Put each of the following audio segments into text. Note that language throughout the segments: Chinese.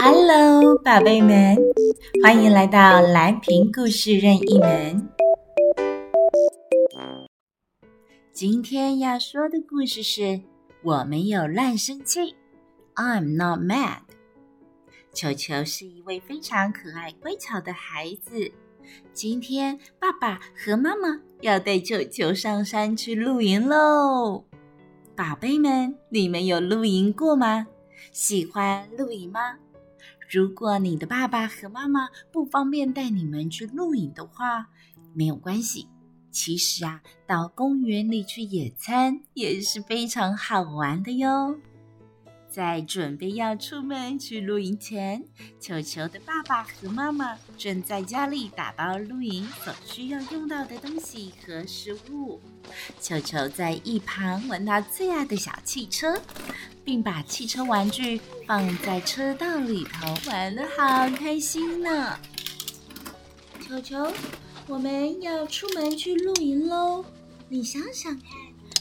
Hello，宝贝们，欢迎来到蓝瓶故事任意门。今天要说的故事是我没有乱生气，I'm not mad。球球是一位非常可爱乖巧的孩子。今天爸爸和妈妈要带球球上山去露营喽。宝贝们，你们有露营过吗？喜欢露营吗？如果你的爸爸和妈妈不方便带你们去露营的话，没有关系。其实啊，到公园里去野餐也是非常好玩的哟。在准备要出门去露营前，球球的爸爸和妈妈正在家里打包露营所需要用到的东西和食物。球球在一旁玩他最爱的小汽车，并把汽车玩具放在车道里头，玩得好开心呢。球球，我们要出门去露营喽！你想想看，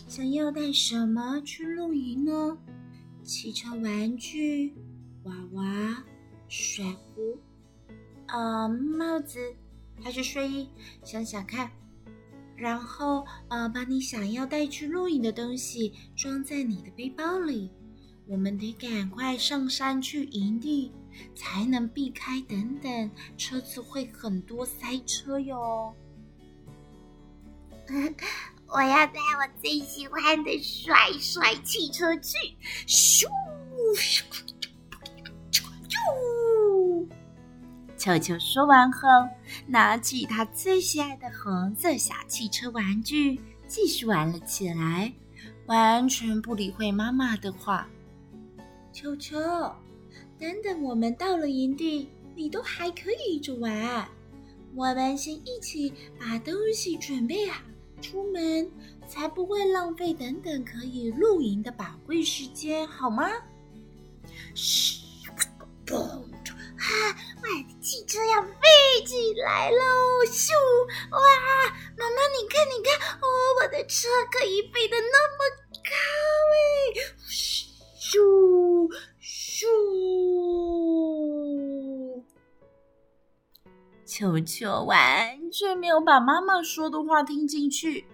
想要带什么去露营呢？汽车玩具、娃娃、水壶，呃，帽子还是睡衣？想想看，然后呃，把你想要带去露营的东西装在你的背包里。我们得赶快上山去营地，才能避开等等车子会很多塞车哟。我要带我最喜欢的帅帅汽车去，咻咻咻咻！裘裘说完后，拿起他最喜爱的红色小汽车玩具，继续玩了起来，完全不理会妈妈的话。裘裘，等等，我们到了营地，你都还可以一直玩。我们先一起把东西准备好。出门才不会浪费等等可以露营的宝贵时间，好吗？嘘，哈，我的汽车要飞起来喽！咻，哇，妈妈，你看，你看，哦，我的车可以飞得那么高球球完全没有把妈妈说的话听进去，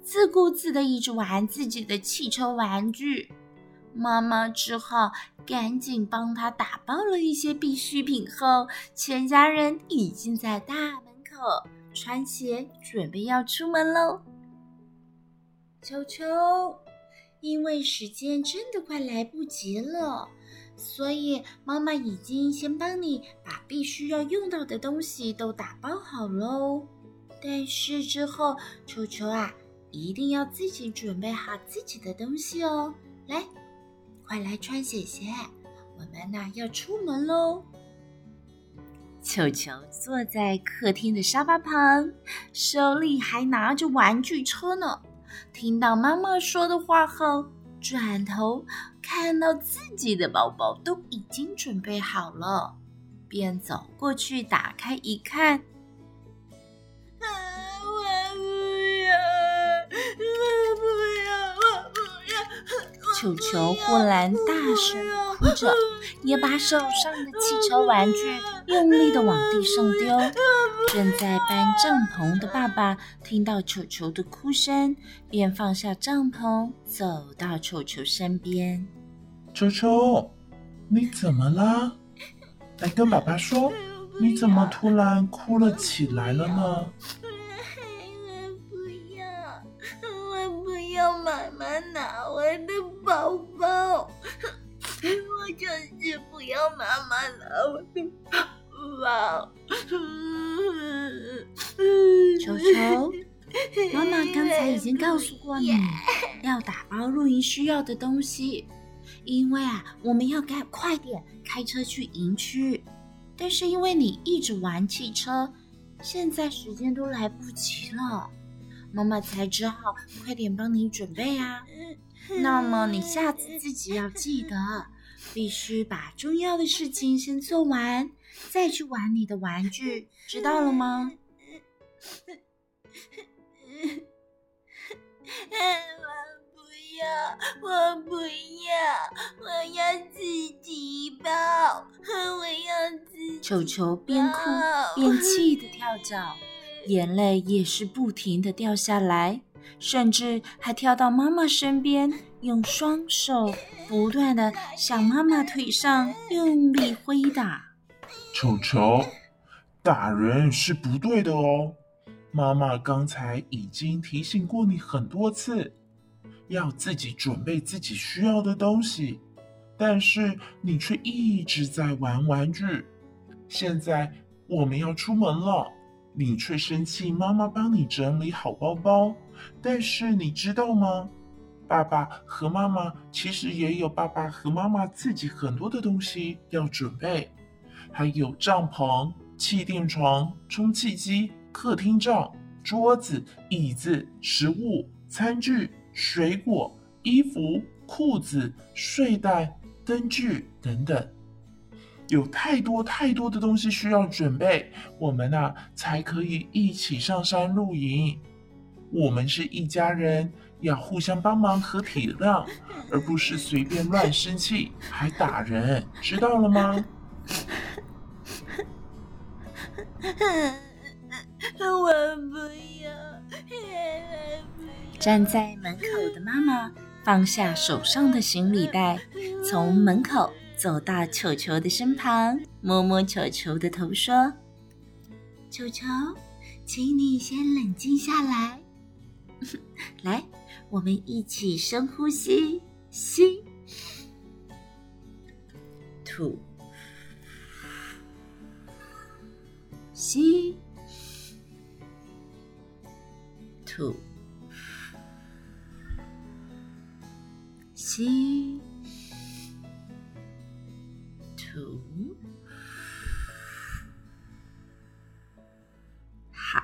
自顾自的一直玩自己的汽车玩具。妈妈只好赶紧帮他打包了一些必需品后，全家人已经在大门口穿鞋，准备要出门喽。球球，因为时间真的快来不及了。所以，妈妈已经先帮你把必须要用到的东西都打包好喽。但是之后，球球啊，一定要自己准备好自己的东西哦。来，快来穿鞋鞋，我们呐要出门喽。球球坐在客厅的沙发旁，手里还拿着玩具车呢。听到妈妈说的话后，转头看到自己的包包都已经准备好了，便走过去打开一看，啊，我不要，我不要，我不要！裘裘忽然大声哭着，也把手上的汽车玩具用力的往地上丢。正在搬帐篷的爸爸听到球球的哭声，便放下帐篷，走到球球身边。裘裘，你怎么啦？来跟爸爸说，你怎么突然哭了起来了呢？我不要，我不要妈妈拿我的包包，我就是不要妈妈拿我的包包。球球，妈妈刚才已经告诉过你，要打包露营需要的东西，因为啊，我们要赶快点开车去营区。但是因为你一直玩汽车，现在时间都来不及了，妈妈才只好快点帮你准备啊。那么你下次自己要记得，必须把重要的事情先做完。再去玩你的玩具，知道了吗？我不要，我要自己抱，我要自己包，球球边哭 边气的跳脚，眼泪也是不停的掉下来，甚至还跳到妈妈身边，用双手不断的向妈妈腿上用力挥打。球球，打人是不对的哦。妈妈刚才已经提醒过你很多次，要自己准备自己需要的东西，但是你却一直在玩玩具。现在我们要出门了，你却生气妈妈帮你整理好包包。但是你知道吗？爸爸和妈妈其实也有爸爸和妈妈自己很多的东西要准备，还有帐篷、气垫床、充气机。客厅罩、桌子、椅子、食物、餐具、水果、衣服、裤子、睡袋、灯具等等，有太多太多的东西需要准备，我们呐才可以一起上山露营。我们是一家人，要互相帮忙和体谅，而不是随便乱生气还打人，知道了吗？我不要，站在门口的妈妈放下手上的行李袋，从门口走到球球的身旁，摸摸球球的头，说：“球球，请你先冷静下来。来，我们一起深呼吸，吸，吐，吸。”吐，吸，吐，好，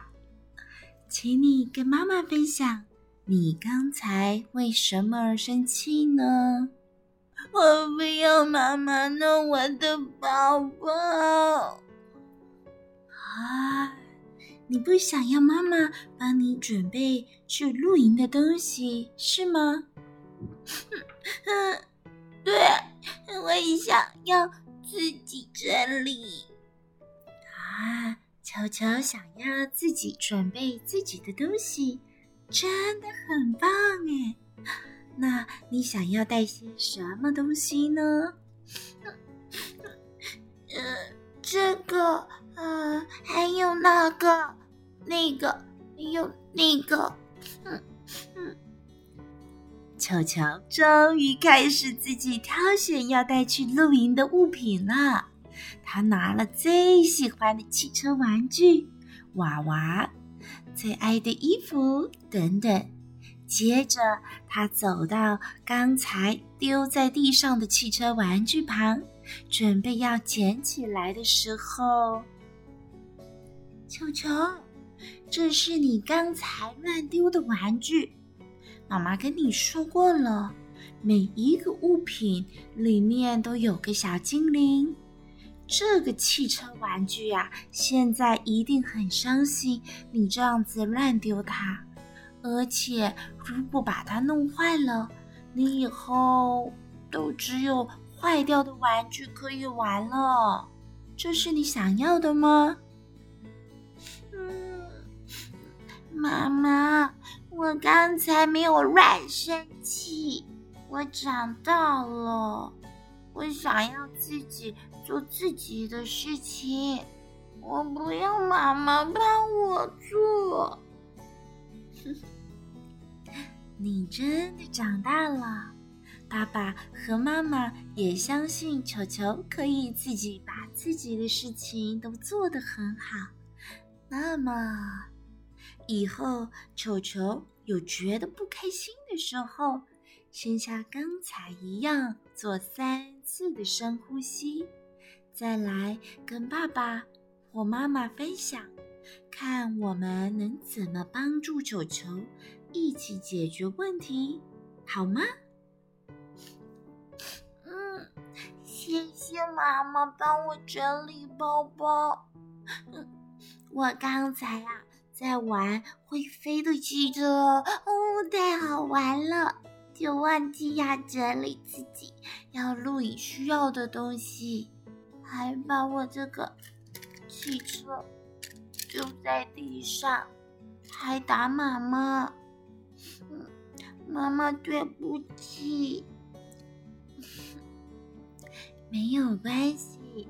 请你跟妈妈分享，你刚才为什么而生气呢？我不要妈妈弄我的宝宝。啊。你不想要妈妈帮你准备去露营的东西是吗？嗯，对，我也想要自己整理。啊，球球想要自己准备自己的东西，真的很棒哎！那你想要带些什么东西呢？嗯，这个。嗯、呃，还有那个，那个，还有那个，嗯嗯。球球终于开始自己挑选要带去露营的物品了。他拿了最喜欢的汽车玩具、娃娃、最爱的衣服等等。接着，他走到刚才丢在地上的汽车玩具旁，准备要捡起来的时候。球球，这是你刚才乱丢的玩具。妈妈跟你说过了，每一个物品里面都有个小精灵。这个汽车玩具呀，现在一定很伤心，你这样子乱丢它。而且，如果把它弄坏了，你以后都只有坏掉的玩具可以玩了。这是你想要的吗？嗯妈妈，我刚才没有乱生气，我长大了，我想要自己做自己的事情，我不要妈妈帮我做。你真的长大了，爸爸和妈妈也相信球球可以自己把自己的事情都做得很好。那么。以后，球球有觉得不开心的时候，先像刚才一样做三次的深呼吸，再来跟爸爸或妈妈分享，看我们能怎么帮助球球一起解决问题，好吗？嗯，谢谢妈妈帮我整理包包。嗯，我刚才啊。在玩会飞的汽车哦，太好玩了！就忘记要整理自己要露营需要的东西，还把我这个汽车，丢在地上，还打妈妈。妈妈对不起。没有关系，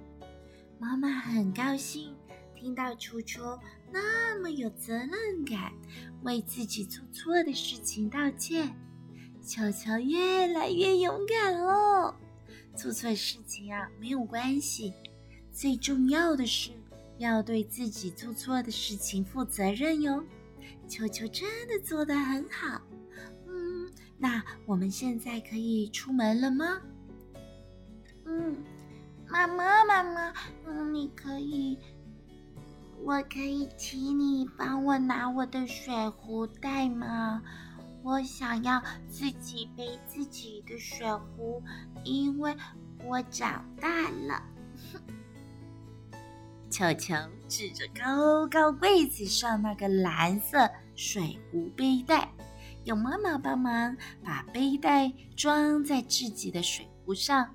妈妈很高兴听到球球那么有责任感，为自己做错的事情道歉。球球越来越勇敢了。做错事情啊，没有关系，最重要的是要对自己做错的事情负责任哟。球球真的做得很好。嗯，那我们现在可以出门了吗？嗯，妈妈，妈妈，嗯，你可以，我可以请你帮我拿我的水壶袋吗？我想要自己背自己的水壶，因为我长大了。球球指着高高柜子上那个蓝色水壶背带，有妈妈帮忙把背带装在自己的水壶上。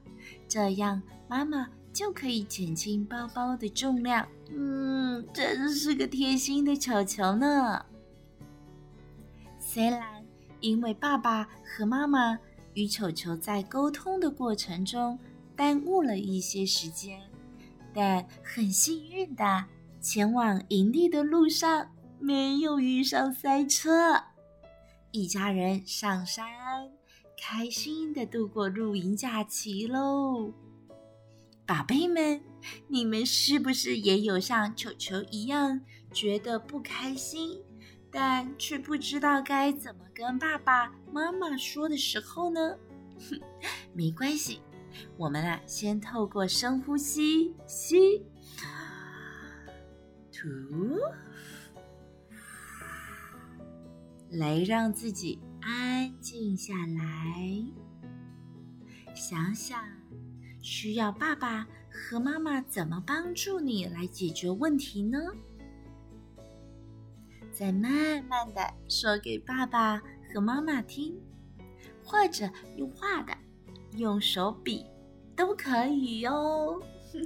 这样，妈妈就可以减轻包包的重量。嗯，真是个贴心的球球呢。虽然因为爸爸和妈妈与球球在沟通的过程中耽误了一些时间，但很幸运的，前往营地的路上没有遇上塞车，一家人上山。开心的度过露营假期喽，宝贝们，你们是不是也有像球球一样觉得不开心，但却不知道该怎么跟爸爸妈妈说的时候呢？哼，没关系，我们啊，先透过深呼吸，吸，吐，来让自己。安静下来，想想需要爸爸和妈妈怎么帮助你来解决问题呢？再慢慢的说给爸爸和妈妈听，或者用画的、用手笔都可以哟。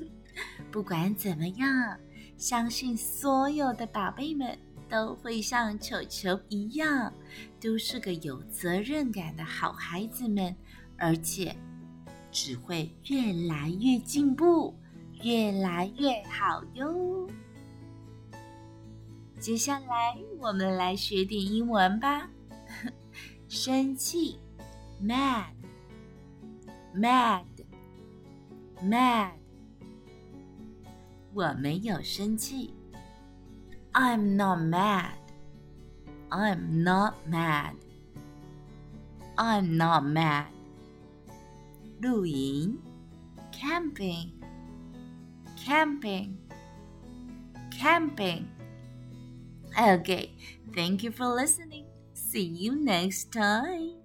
不管怎么样，相信所有的宝贝们。都会像球球一样，都是个有责任感的好孩子们，而且只会越来越进步，越来越好哟。接下来我们来学点英文吧。生气，mad，mad，mad。我没有生气。I'm not mad. I'm not mad. I'm not mad. 露营，camping, camping, camping. Okay, thank you for listening. See you next time.